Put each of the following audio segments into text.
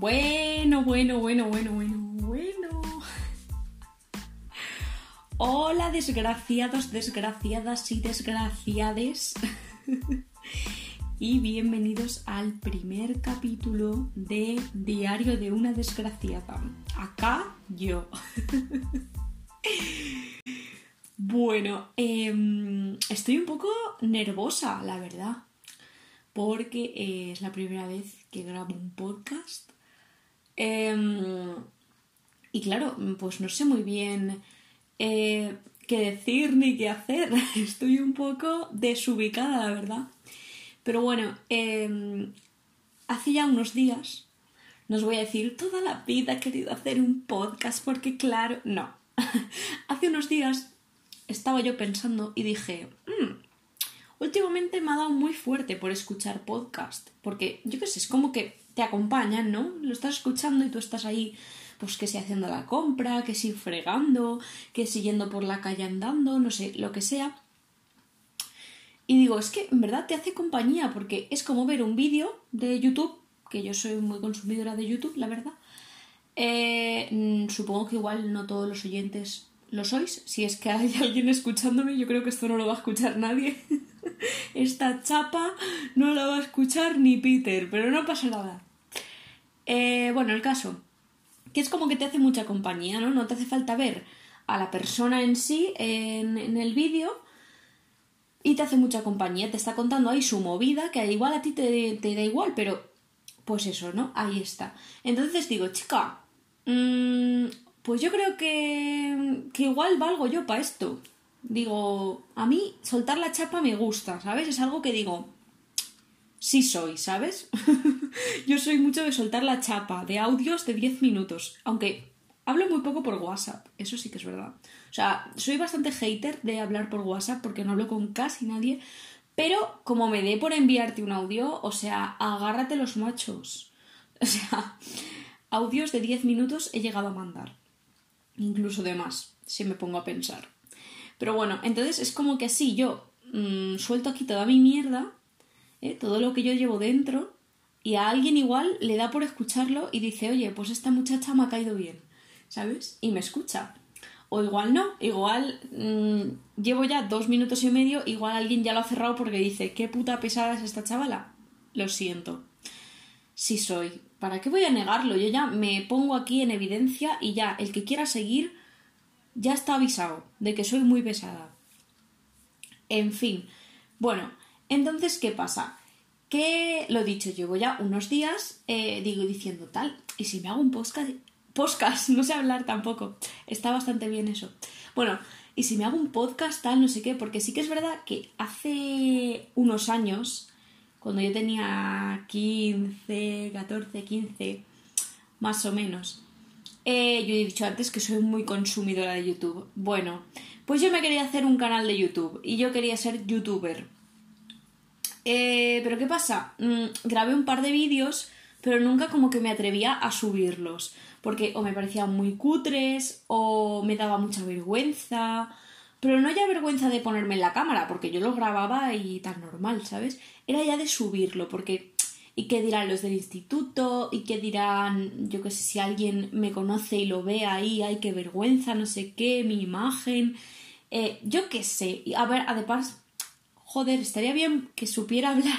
Bueno, bueno, bueno, bueno, bueno, bueno. Hola, desgraciados, desgraciadas y desgraciades. y bienvenidos al primer capítulo de Diario de una desgraciada. Acá yo. bueno, em, estoy un poco nervosa, la verdad porque es la primera vez que grabo un podcast. Em, y claro, pues no sé muy bien eh, qué decir ni qué hacer. Estoy un poco desubicada, la verdad. Pero bueno, em, hace ya unos días, no os voy a decir, toda la vida he querido hacer un podcast porque claro, no. hace unos días estaba yo pensando y dije, mm, últimamente me ha dado muy fuerte por escuchar podcast, porque yo qué sé, es como que te acompañan, ¿no? Lo estás escuchando y tú estás ahí, pues que si haciendo la compra, que si fregando, que si yendo por la calle andando, no sé, lo que sea. Y digo, es que en verdad te hace compañía, porque es como ver un vídeo de YouTube, que yo soy muy consumidora de YouTube, la verdad. Eh, mm, supongo que igual no todos los oyentes lo sois. Si es que hay alguien escuchándome, yo creo que esto no lo va a escuchar nadie. Esta chapa no la va a escuchar ni Peter, pero no pasa nada. Eh, bueno, el caso, que es como que te hace mucha compañía, ¿no? No te hace falta ver a la persona en sí en, el vídeo y te hace mucha compañía, te está contando ahí su movida, que igual a ti te, da igual, pero pues eso, ¿no? Ahí está. Entonces digo, chica, mmm, pues yo creo que, que igual valgo yo para esto. Digo, a mí soltar la chapa me gusta, ¿sabes? Es algo que digo, sí soy, ¿sabes? yo soy mucho de soltar la chapa, de audios de 10 minutos, aunque hablo muy poco por WhatsApp, eso sí que es verdad. O sea, soy bastante hater de hablar por WhatsApp porque no hablo con casi nadie, pero como me dé por enviarte un audio, o sea, agárrate los machos. O sea, audios de 10 minutos he llegado a mandar incluso de más, si me pongo a pensar. Pero bueno, entonces es como que así yo mm, suelto aquí toda mi mierda, ¿eh? todo lo que yo llevo dentro, y a alguien igual le da por escucharlo y dice, oye, pues esta muchacha me ha caído bien, ¿sabes? Y me escucha. O igual no, igual mm, llevo ya dos minutos y medio, igual alguien ya lo ha cerrado porque dice, qué puta pesada es esta chavala. Lo siento. Sí soy, ¿Para qué voy a negarlo? Yo ya me pongo aquí en evidencia y ya el que quiera seguir ya está avisado de que soy muy pesada. En fin, bueno, entonces, ¿qué pasa? Que lo dicho, llevo ya unos días, eh, digo diciendo tal, y si me hago un podcast, podcast, no sé hablar tampoco, está bastante bien eso. Bueno, y si me hago un podcast tal, no sé qué, porque sí que es verdad que hace unos años cuando yo tenía 15, 14, 15, más o menos. Eh, yo he dicho antes que soy muy consumidora de YouTube. Bueno, pues yo me quería hacer un canal de YouTube y yo quería ser youtuber. Eh, pero ¿qué pasa? Mm, grabé un par de vídeos, pero nunca como que me atrevía a subirlos. Porque o me parecían muy cutres, o me daba mucha vergüenza, pero no ya vergüenza de ponerme en la cámara, porque yo lo grababa y tan normal, ¿sabes? Era ya de subirlo, porque ¿y qué dirán los del instituto? ¿Y qué dirán, yo qué sé, si alguien me conoce y lo ve ahí, ay, qué vergüenza, no sé qué, mi imagen? Eh, yo qué sé. A ver, además, joder, estaría bien que supiera hablar.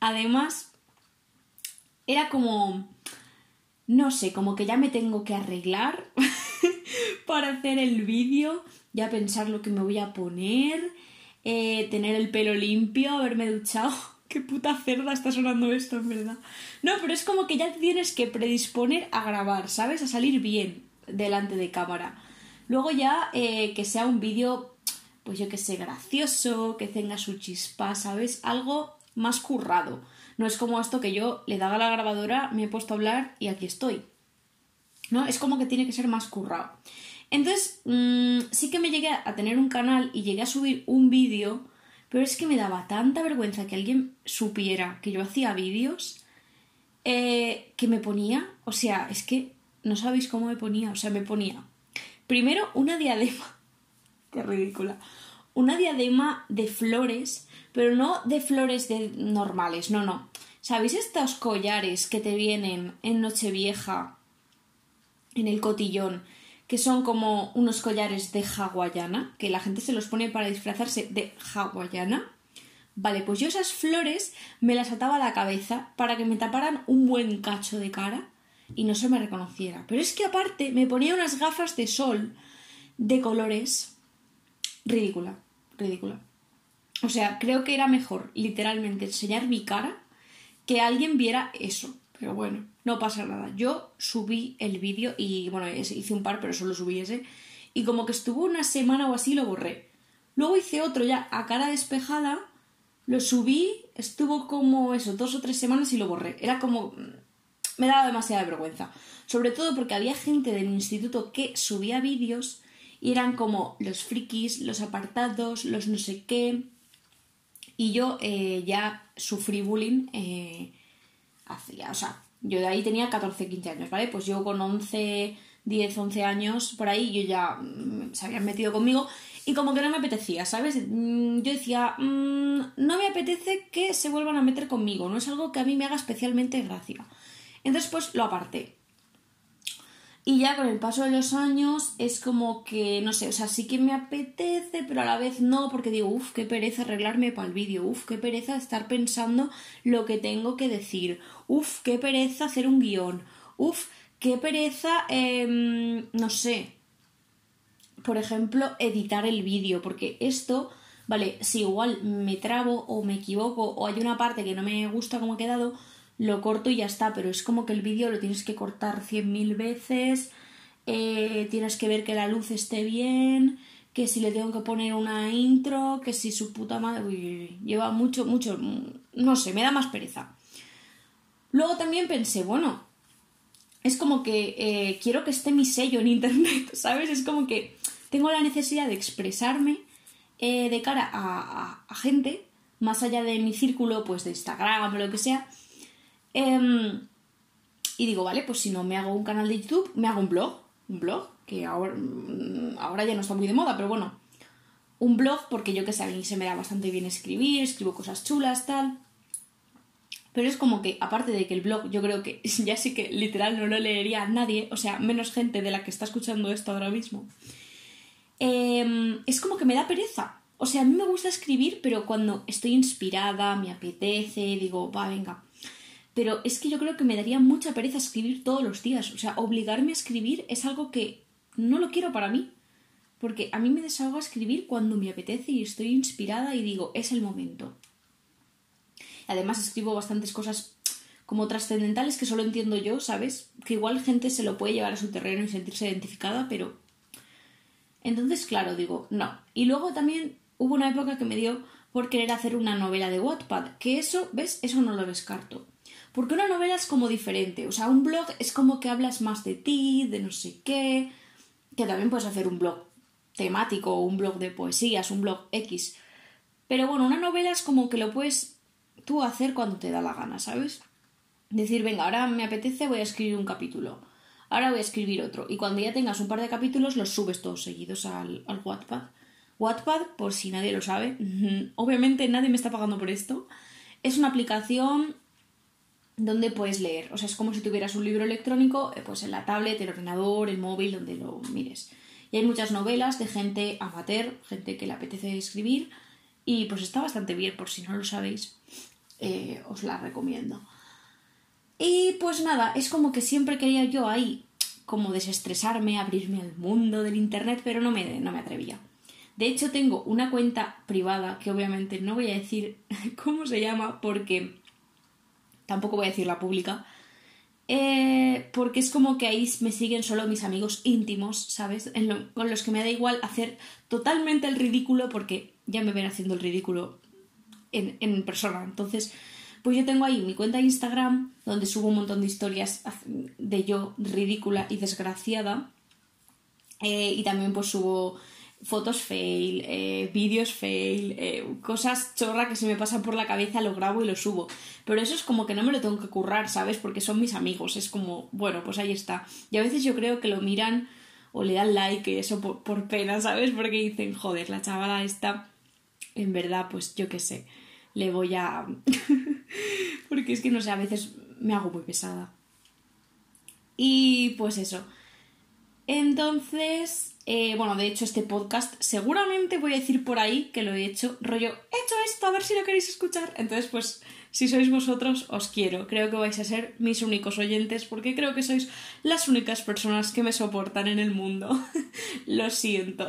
Además, era como, no sé, como que ya me tengo que arreglar para hacer el vídeo ya pensar lo que me voy a poner, eh, tener el pelo limpio, haberme duchado. Qué puta cerda está sonando esto, en verdad. No, pero es como que ya tienes que predisponer a grabar, ¿sabes? A salir bien delante de cámara. Luego ya eh, que sea un vídeo, pues yo que sé, gracioso, que tenga su chispa, ¿sabes? Algo más currado. No es como esto que yo le daba a la grabadora, me he puesto a hablar y aquí estoy. ¿No? Es como que tiene que ser más currado. Entonces, mm, sí que me llegué a tener un canal y llegué a subir un vídeo, pero es que me daba tanta vergüenza que alguien supiera que yo hacía vídeos eh, que me ponía, o sea, es que no sabéis cómo me ponía, o sea, me ponía primero una diadema, qué ridícula, una diadema de flores, pero no de flores de normales, no, no, ¿Sabéis estos collares que te vienen en Nochevieja, en el cotillón, que son como unos collares de hawaiana, que la gente se los pone para disfrazarse de hawaiana? Vale, pues yo esas flores me las ataba a la cabeza para que me taparan un buen cacho de cara y no se me reconociera. Pero es que aparte me ponía unas gafas de sol de colores ridícula, ridícula. O sea, creo que era mejor literalmente enseñar mi cara que alguien viera eso. Pero bueno, no pasa nada. Yo subí el vídeo y bueno, hice un par, pero solo subí ese. Y como que estuvo una semana o así, lo borré. Luego hice otro ya a cara despejada, lo subí, estuvo como eso, dos o tres semanas y lo borré. Era como... me daba demasiada vergüenza. Sobre todo porque había gente del instituto que subía vídeos y eran como los frikis, los apartados, los no sé qué. Y yo eh, ya sufrí bullying eh, hacía, o sea, yo de ahí tenía 14, 15 años, ¿vale? Pues yo con 11, 10, 11 años, por ahí, yo ya mm, se habían metido conmigo y como que no me apetecía, ¿sabes? Mm, yo decía, mm, no me apetece que se vuelvan a meter conmigo, no es algo que a mí me haga especialmente gracia. Entonces, pues lo aparté. Y ya con el paso de los años es como que, no sé, o sea, sí que me apetece, pero a la vez no, porque digo, uff, qué pereza arreglarme para el vídeo, uff, qué pereza estar pensando lo que tengo que decir, uff, qué pereza hacer un guion, uff, qué pereza, em, no sé, por ejemplo, editar el vídeo, porque esto, vale, si igual me trabo o me equivoco o hay una parte que no me gusta como ha quedado, lo corto y ya está, pero es como que el vídeo lo tienes que cortar cien mil veces, eh, tienes que ver que la luz esté bien, que si le tengo que poner una intro, que si su puta madre... lleva mucho, mucho... no sé, me da más pereza. Luego también pensé, bueno, es como que eh, quiero que esté mi sello en internet, ¿sabes? Es como que tengo la necesidad de expresarme eh, de cara a, a, gente, más allá de mi círculo, pues de Instagram o lo que sea, Em, y digo, vale, pues si no me hago un canal de YouTube, me hago un blog. Un blog, que ahora, mm, ahora ya no está muy de moda, pero bueno. Un blog porque yo que sé, a mí se me da bastante bien escribir, escribo cosas chulas, tal. Pero es como que, aparte de que el blog, yo creo que ya sí que literal no lo leería a nadie, o sea, menos gente de la que está escuchando esto ahora mismo. Em, es como que me da pereza. O sea, a mí me gusta escribir, pero cuando estoy inspirada, me apetece, digo, va, venga, pero es que yo creo que me daría mucha pereza escribir todos los días. O sea, obligarme a escribir es algo que no lo quiero para mí. Porque a mí me desahoga escribir cuando me apetece y estoy inspirada y digo, es el momento. Además escribo bastantes cosas como trascendentales que solo entiendo yo, ¿sabes? Que igual gente se lo puede llevar a su terreno y sentirse identificada, pero... Entonces, claro, digo, no. Y luego también hubo una época que me dio por querer hacer una novela de Wattpad, que eso, ¿ves? Eso no lo descarto. Porque una novela es como diferente. O sea, un blog es como que hablas más de ti, de no sé qué. Que también puedes hacer un blog temático, un blog de poesías, un blog X. Pero bueno, una novela es como que lo puedes tú hacer cuando te da la gana, ¿sabes? Decir, venga, ahora me apetece, voy a escribir un capítulo. Ahora voy a escribir otro. Y cuando ya tengas un par de capítulos, los subes todos seguidos al, al Wattpad. Wattpad, por si nadie lo sabe, obviamente nadie me está pagando por esto. Es una aplicación donde puedes leer. O sea, es como si tuvieras un libro electrónico, eh, pues en la tablet, el ordenador, el móvil, donde lo mires. Y hay muchas novelas de gente amateur, gente que le apetece escribir, y pues está bastante bien, por si no lo sabéis, eh, os la recomiendo. Y pues nada, es como que siempre quería yo ahí como desestresarme, abrirme al mundo del internet, pero no me, no me atrevía. De hecho, tengo una cuenta privada que obviamente no voy a decir cómo se llama porque tampoco voy a decir la pública, eh, porque es como que ahí me siguen solo mis amigos íntimos, ¿sabes? con los que me da igual hacer totalmente el ridículo porque ya me ven haciendo el ridículo en, en persona. Entonces, pues yo tengo ahí mi cuenta de Instagram donde subo un montón de historias de yo ridícula y desgraciada. Eh, y también pues subo fotos fail, eh, vídeos fail, eh, cosas chorra que se me pasan por la cabeza, lo grabo y lo subo. Pero eso es como que no me lo tengo que currar, ¿sabes? Porque son mis amigos, es como, bueno, pues ahí está. Y a veces yo creo que lo miran o le dan like, eso por, por pena, ¿sabes? Porque dicen, joder, la chavala está, en verdad, pues yo qué sé. le voy a... Porque es que no sé, a veces me hago muy pesada. Y pues eso. Entonces, eh, bueno, de hecho este podcast seguramente voy a decir por ahí que lo he hecho, rollo, he hecho esto, a ver si lo queréis escuchar. Entonces, pues, si sois vosotros, os quiero. Creo que vais a ser mis únicos oyentes porque creo que sois las únicas personas que me soportan en el mundo. lo siento.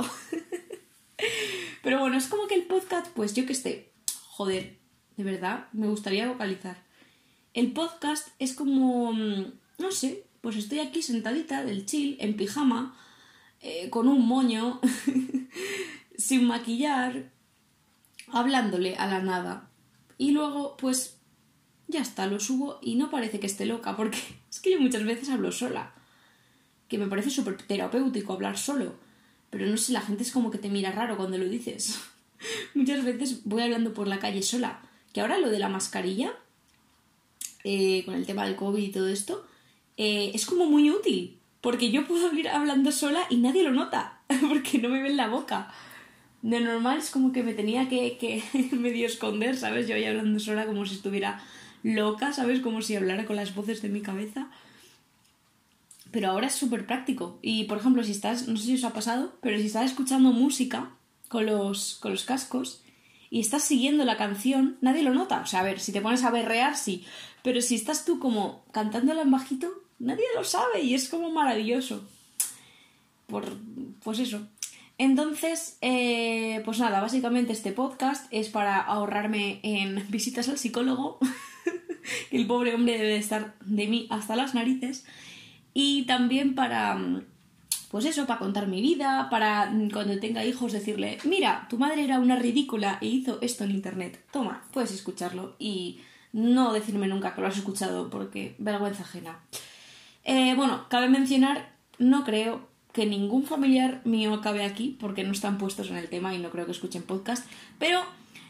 Pero bueno, es como que el podcast, pues yo que esté, joder, de verdad, me gustaría vocalizar. El podcast es como, mm, no sé, pues estoy aquí sentadita del chill, en pijama, eh, con un moño, sin maquillar, hablándole a la nada. Y luego, pues, ya está, lo subo y no parece que esté loca, porque es que yo muchas veces hablo sola, que me parece súper terapéutico hablar solo, pero no sé, la gente es como que te mira raro cuando lo dices. muchas veces voy hablando por la calle sola, que ahora lo de la mascarilla, eh, con el tema del COVID y todo esto, eh, es como muy útil, porque yo puedo ir hablando sola y nadie lo nota, porque no me ven la boca. De normal es como que me tenía que, que medio esconder, ¿sabes? Yo ahí hablando sola como si estuviera loca, ¿sabes? Como si hablara con las voces de mi cabeza. Pero ahora es súper práctico. Y por ejemplo, si estás, no sé si os ha pasado, pero si estás escuchando música con los, con los cascos y estás siguiendo la canción, nadie lo nota. O sea, a ver, si te pones a berrear, sí. Pero si estás tú como cantándola en bajito, Nadie lo sabe y es como maravilloso. Por, pues eso. Entonces, eh, pues nada, básicamente este podcast es para ahorrarme en visitas al psicólogo. el pobre hombre debe estar de mí hasta las narices. Y también para, pues eso, para contar mi vida, para cuando tenga hijos decirle, mira, tu madre era una ridícula e hizo esto en internet. Toma, puedes escucharlo y no decirme nunca que lo has escuchado porque vergüenza ajena. Eh, bueno, cabe mencionar, no creo que ningún familiar mío acabe aquí, porque no están puestos en el tema y no creo que escuchen podcast, pero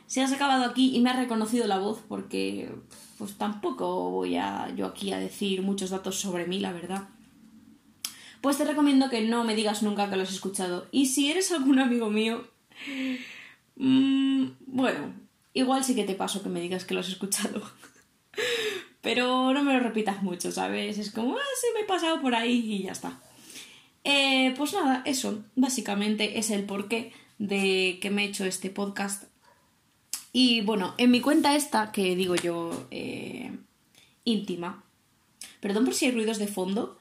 si has acabado aquí y me has reconocido la voz, porque pues tampoco voy a yo aquí a decir muchos datos sobre mí, la verdad. Pues te recomiendo que no me digas nunca que lo has escuchado. Y si eres algún amigo mío, mmm, bueno, igual sí que te paso que me digas que lo has escuchado. Pero no me lo repitas mucho, ¿sabes? Es como, ah, sí, me he pasado por ahí y ya está. Eh, pues nada, eso básicamente es el porqué de que me he hecho este podcast. Y bueno, en mi cuenta esta, que digo yo, eh, íntima, perdón por si hay ruidos de fondo,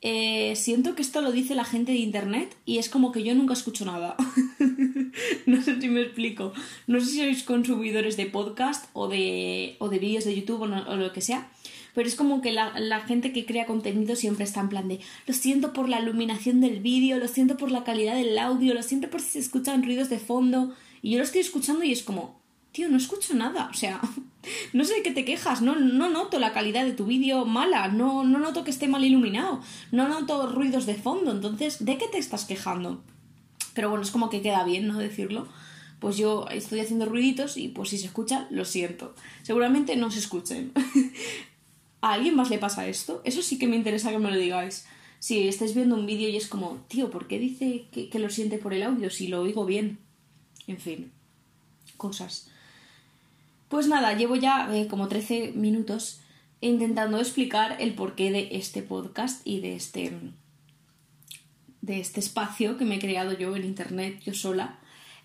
eh, siento que esto lo dice la gente de internet y es como que yo nunca escucho nada. no sé si me explico. No sé si sois consumidores de podcast o de, o de vídeos de YouTube o, lo que sea. Pero es como que la, la, gente que crea contenido siempre está en plan de lo siento por la iluminación del vídeo, lo siento por la calidad del audio, lo siento por si se escuchan ruidos de fondo. Y yo lo estoy escuchando y es como, tío, no escucho nada. O sea, no sé de qué te quejas, no, no noto la calidad de tu vídeo mala, no, no noto que esté mal iluminado, no noto ruidos de fondo, entonces, ¿de qué te estás quejando? Pero bueno, es como que queda bien, ¿no? Decirlo. Pues yo estoy haciendo ruiditos y pues si se escucha, lo siento. Seguramente no se escuchen. ¿A alguien más le pasa esto? Eso sí que me interesa que me lo digáis. Si estáis viendo un vídeo y es como, tío, ¿por qué dice que, lo siente por el audio si lo oigo bien? En fin, cosas. Pues nada, llevo ya eh, como 13 minutos intentando explicar el porqué de este podcast y de este de este espacio que me he creado yo en internet, yo sola.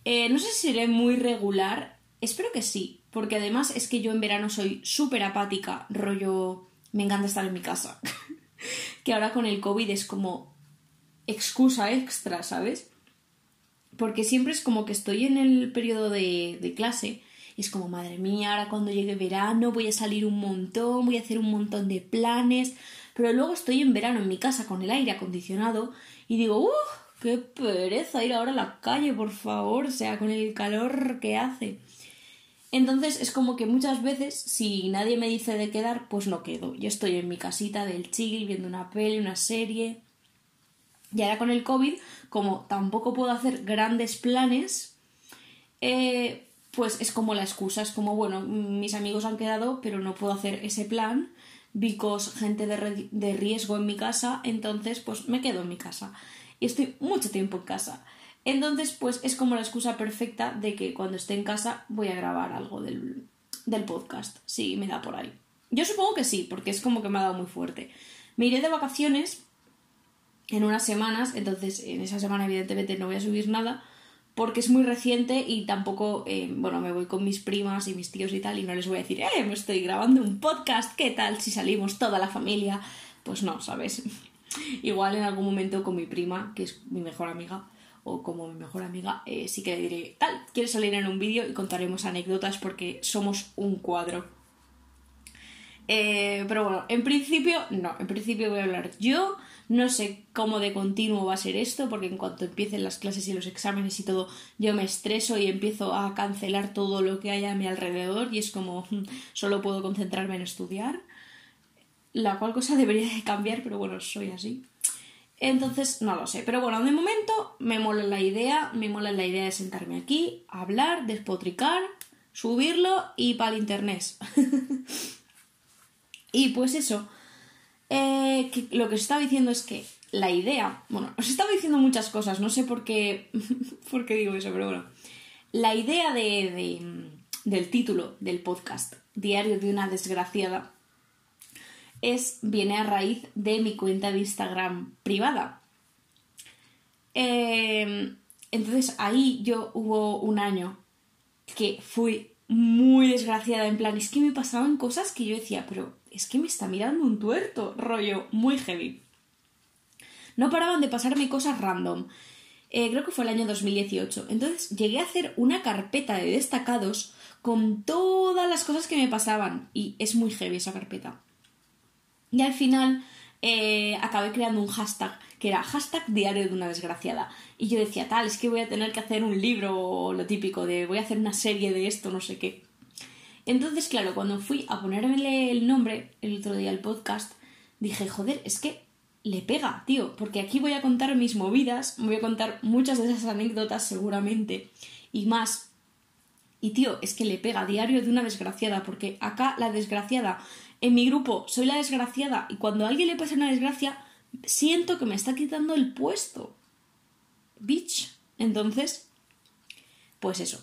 Eh, no sé si seré muy regular, espero que sí, porque además es que yo en verano soy súper apática, rollo, me encanta estar en mi casa. que ahora con el COVID es como excusa extra, ¿sabes? Porque siempre es como que estoy en el periodo de, de clase y es como, madre mía, ahora cuando llegue verano voy a salir un montón, voy a hacer un montón de planes, pero luego estoy en verano en mi casa con el aire acondicionado y digo, uff, qué pereza ir ahora a la calle, por favor, sea, con el calor que hace. Entonces es como que muchas veces, si nadie me dice de quedar, pues no quedo. Yo estoy en mi casita del chill, viendo una peli, una serie. Y ahora con el COVID, como tampoco puedo hacer grandes planes, eh, pues es como la excusa, es como, bueno, mis amigos han quedado, pero no puedo hacer ese plan, vicos gente de, de riesgo en mi casa, entonces pues me quedo en mi casa. Y estoy mucho tiempo en casa. Entonces, pues es como la excusa perfecta de que cuando esté en casa voy a grabar algo del, del podcast, si me da por ahí. Yo supongo que sí, porque es como que me ha dado muy fuerte. Me iré de vacaciones en unas semanas, entonces en esa semana evidentemente no voy a subir nada porque es muy reciente y tampoco, eh, bueno, me voy con mis primas y mis tíos y tal y no les voy a decir, eh, me estoy grabando un podcast, ¿qué tal si salimos toda la familia? Pues no, ¿sabes? Igual en algún momento con mi prima, que es mi mejor amiga, o como mi mejor amiga, eh, sí que le diré, tal, ¿quieres salir en un vídeo? Y contaremos anécdotas porque somos un cuadro. Eh, pero bueno, en principio, no, en principio voy a hablar yo. No sé cómo de continuo va a ser esto, porque en cuanto empiecen las clases y los exámenes y todo, yo me estreso y empiezo a cancelar todo lo que hay a mi alrededor y es como hmm, solo puedo concentrarme en estudiar. La cual cosa debería de cambiar, pero bueno, soy así. Entonces, no lo sé. Pero bueno, de momento me mola la idea, me mola la idea de sentarme aquí, hablar, despotricar, subirlo y para el internet. Y pues eso, eh, lo que os estaba diciendo es que la idea, bueno, os estaba diciendo muchas cosas, no sé por qué, por qué digo eso, pero bueno, la idea de, del título del podcast, Diario de una desgraciada, es, viene a raíz de mi cuenta de Instagram privada. Em, entonces ahí yo hubo un año que fui muy desgraciada, en plan, es que me pasaban cosas que yo decía, pero es que me está mirando un tuerto, rollo, muy heavy. No paraban de pasarme cosas random. Eh, creo que fue el año 2018. Entonces llegué a hacer una carpeta de destacados con todas las cosas que me pasaban. Y es muy heavy esa carpeta. Y al final eh, acabé creando un hashtag que era hashtag diario de una desgraciada. Y yo decía, tal, es que voy a tener que hacer un libro o lo típico de voy a hacer una serie de esto, no sé qué. Entonces, claro, cuando fui a ponerme el nombre el otro día al podcast, dije, joder, es que le pega, tío, porque aquí voy a contar mis movidas, voy a contar muchas de esas anécdotas seguramente y más. Y tío, es que le pega diario de una desgraciada, porque acá la desgraciada, en mi grupo soy la desgraciada y cuando a alguien le pasa una desgracia, siento que me está quitando el puesto. Bitch. Entonces, pues eso.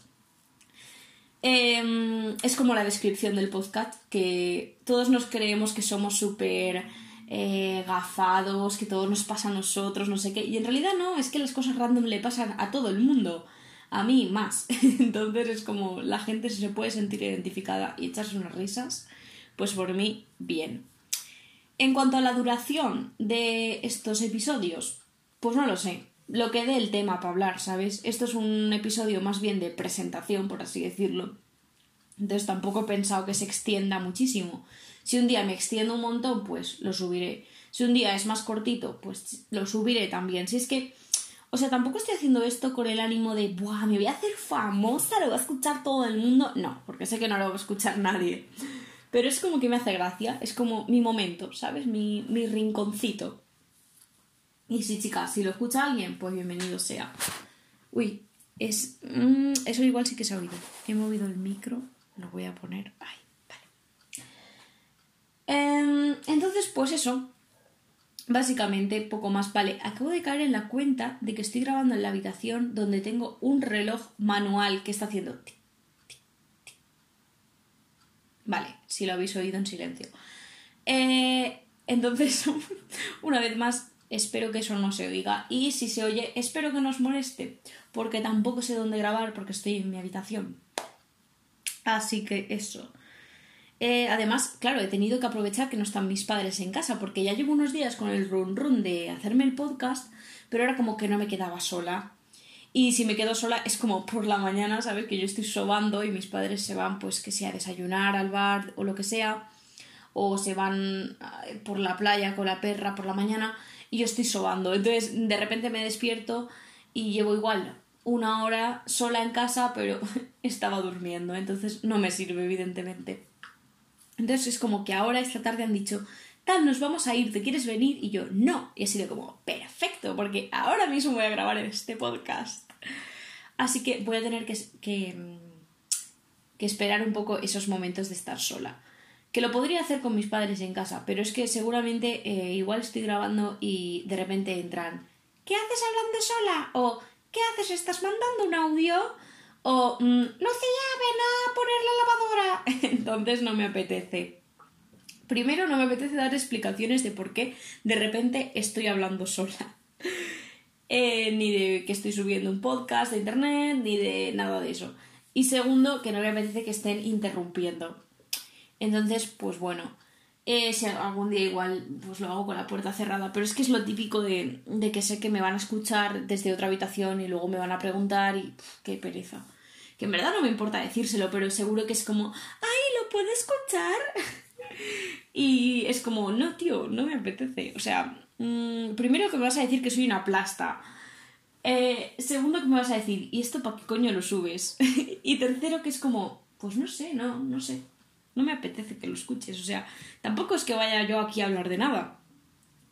Em, es como la descripción del podcast, que todos nos creemos que somos súper eh, gafados, que todo nos pasa a nosotros, no sé qué. Y en realidad no, es que las cosas random le pasan a todo el mundo. A mí más. Entonces es como la gente se puede sentir identificada y echarse unas risas, pues por mí, bien. En cuanto a la duración de estos episodios, pues no lo sé lo que dé el tema para hablar, ¿sabes? Esto es un episodio más bien de presentación, por así decirlo. Entonces tampoco he pensado que se extienda muchísimo. Si un día me extiendo un montón, pues lo subiré. Si un día es más cortito, pues lo subiré también. Si es que, o sea, tampoco estoy haciendo esto con el ánimo de, ¡buah! Me voy a hacer famosa, lo va a escuchar todo el mundo. No, porque sé que no lo va a escuchar nadie. Pero es como que me hace gracia, es como mi momento, ¿sabes? Mi, mi rinconcito. Y sí, chicas, si lo escucha alguien, pues bienvenido sea. Uy, es. Mm, eso igual sí que se ha oído. He movido el micro, lo voy a poner. Ay, vale. Em, entonces, pues eso. Básicamente, poco más. Vale, acabo de caer en la cuenta de que estoy grabando en la habitación donde tengo un reloj manual que está haciendo. Vale, si lo habéis oído en silencio. Eh, entonces, una vez más, espero que eso no se oiga. Y si se oye, espero que no os moleste, porque tampoco sé dónde grabar porque estoy en mi habitación. Así que eso. Eh, además, claro, he tenido que aprovechar que no están mis padres en casa, porque ya llevo unos días con el run run de hacerme el podcast, pero era como que no me quedaba sola. Y si me quedo sola es como por la mañana, ¿sabes? Que yo estoy sobando y mis padres se van, pues que sea a desayunar al bar o lo que sea, o se van eh, por la playa con la perra por la mañana y yo estoy sobando. Entonces de repente me despierto y llevo igual una hora sola en casa, pero estaba durmiendo, entonces no me sirve, evidentemente. Entonces es como que ahora esta tarde han dicho, tal, nos vamos a ir, ¿te quieres venir? Y yo, no. Y he sido como, perfecto, porque ahora mismo voy a grabar este podcast. Así que voy a tener que, que, que esperar un poco esos momentos de estar sola que lo podría hacer con mis padres en casa, pero es que seguramente eh, igual estoy grabando y de repente entran, ¿qué haces hablando sola? O ¿qué haces? ¿Estás mandando un audio? O se ven a poner la lavadora. Entonces no me apetece. Primero, no me apetece dar explicaciones de por qué de repente estoy hablando sola. Eh, ni de que estoy subiendo un podcast de internet, ni de nada de eso. Y segundo, que no me apetece que estén interrumpiendo. Entonces, pues bueno, eh, si algún día igual pues lo hago con la puerta cerrada, pero es que es lo típico de, que sé que me van a escuchar desde otra habitación y luego me van a preguntar y qué pereza. Que en verdad no me importa decírselo, pero seguro que es como, ¡ay, lo puedo escuchar! y es como, no, tío, no me apetece. O sea, mm, primero que me vas a decir que soy una plasta. Eh, segundo que me vas a decir, ¿y esto para qué coño lo subes? y tercero que es como, pues no sé, no, no sé. No me apetece que lo escuches. O sea, tampoco es que vaya yo aquí a hablar de nada.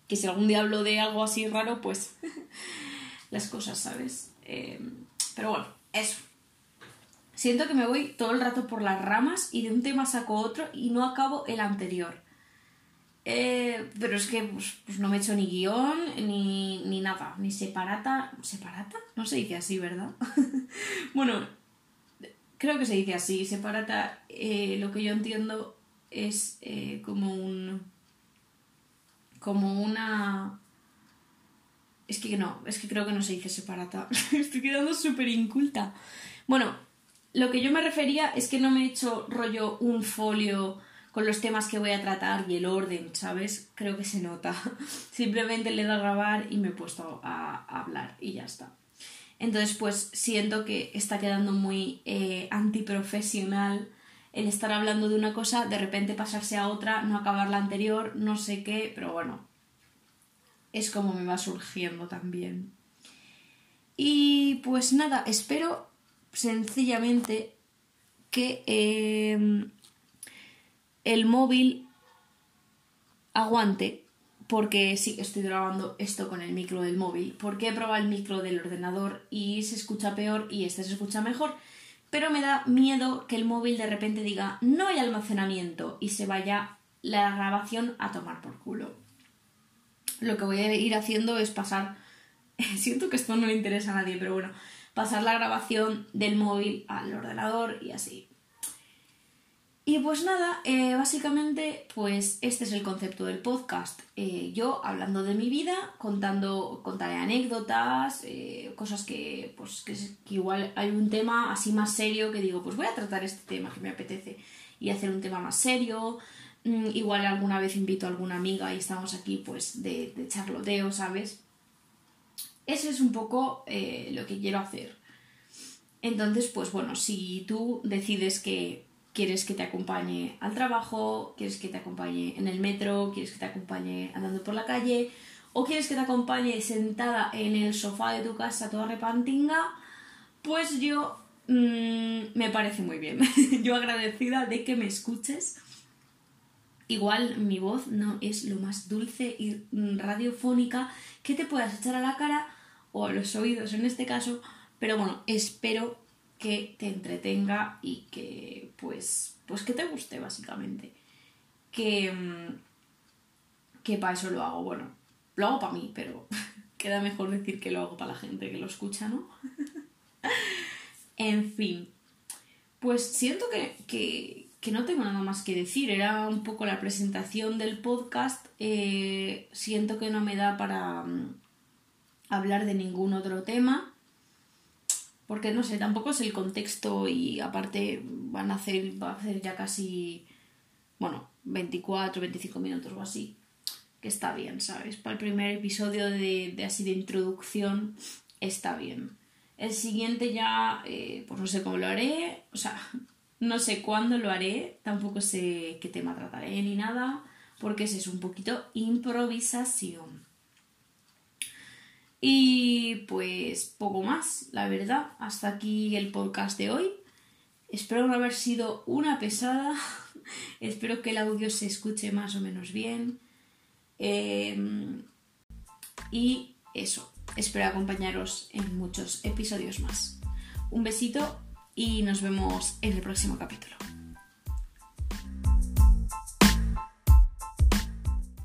Que si algún día hablo de algo así raro, pues las cosas, ¿sabes? Eh, pero bueno, eso siento que me voy todo el rato por las ramas y de un tema saco otro y no acabo el anterior. Eh, pero es que pues, pues, no me he hecho ni guion ni, ni nada, ni separata. ¿Separata? No se dice así, ¿verdad? bueno, creo que se dice así. Separata, eh, lo que yo entiendo es eh, como un. como una. Es que no, es que creo que no se dice separata. Estoy quedando súper inculta. Bueno, lo que yo me refería es que no me he hecho rollo un folio con los temas que voy a tratar y el orden, ¿sabes? Creo que se nota. Simplemente le he dado a grabar y me he puesto a, hablar y ya está. Entonces, pues siento que está quedando muy eh, antiprofesional el estar hablando de una cosa, de repente pasarse a otra, no acabar la anterior, no sé qué, pero bueno, es como me va surgiendo también. Y pues nada, espero sencillamente que em, el móvil aguante porque sí que estoy grabando esto con el micro del móvil, porque he probado el micro del ordenador y se escucha peor y este se escucha mejor, pero me da miedo que el móvil de repente diga no hay almacenamiento y se vaya la grabación a tomar por culo. Lo que voy a ir haciendo es pasar, siento que esto no le interesa a nadie, pero bueno, pasar la grabación del móvil al ordenador y así. Y pues nada, eh, básicamente, pues este es el concepto del podcast. Eh, yo hablando de mi vida, contando, contaré anécdotas, eh, cosas que, pues, que, igual hay un tema así más serio que digo, pues voy a tratar este tema que me apetece y hacer un tema más serio. Mm, igual alguna vez invito a alguna amiga y estamos aquí pues de, de charloteo, ¿sabes? Eso es un poco lo que quiero hacer. Entonces, pues bueno, si tú decides que quieres que te acompañe al trabajo, quieres que te acompañe en el metro, quieres que te acompañe andando por la calle, o quieres que te acompañe sentada en el sofá de tu casa toda repantinga, pues yo mm, me parece muy bien. yo agradecida de que me escuches. Igual mi voz no es lo más dulce y radiofónica que te puedas echar a la cara o a los oídos en este caso, pero bueno, espero que te entretenga y que pues pues que te guste básicamente. Que mm, que para eso lo hago, bueno, lo hago para mí, pero queda mejor decir que lo hago para la gente que lo escucha, ¿no? en fin, pues siento que, que, que no tengo nada más que decir. Era un poco la presentación del podcast. Eh, siento que no me da para mm, hablar de ningún otro tema. Porque no sé, tampoco es el contexto y aparte van a hacer, va a hacer ya casi, bueno, 24, 25 minutos o así. Que está bien, ¿sabes? Para el primer episodio de, así de introducción está bien. El siguiente ya, eh, pues no sé cómo lo haré. O sea, no sé cuándo lo haré, tampoco sé qué tema trataré ni nada, porque es un poquito improvisación. Y pues poco más, la verdad. Hasta aquí el podcast de hoy. Espero no haber sido una pesada. Espero que el audio se escuche más o menos bien. Em, y eso, espero acompañaros en muchos episodios más. Un besito y nos vemos en el próximo capítulo.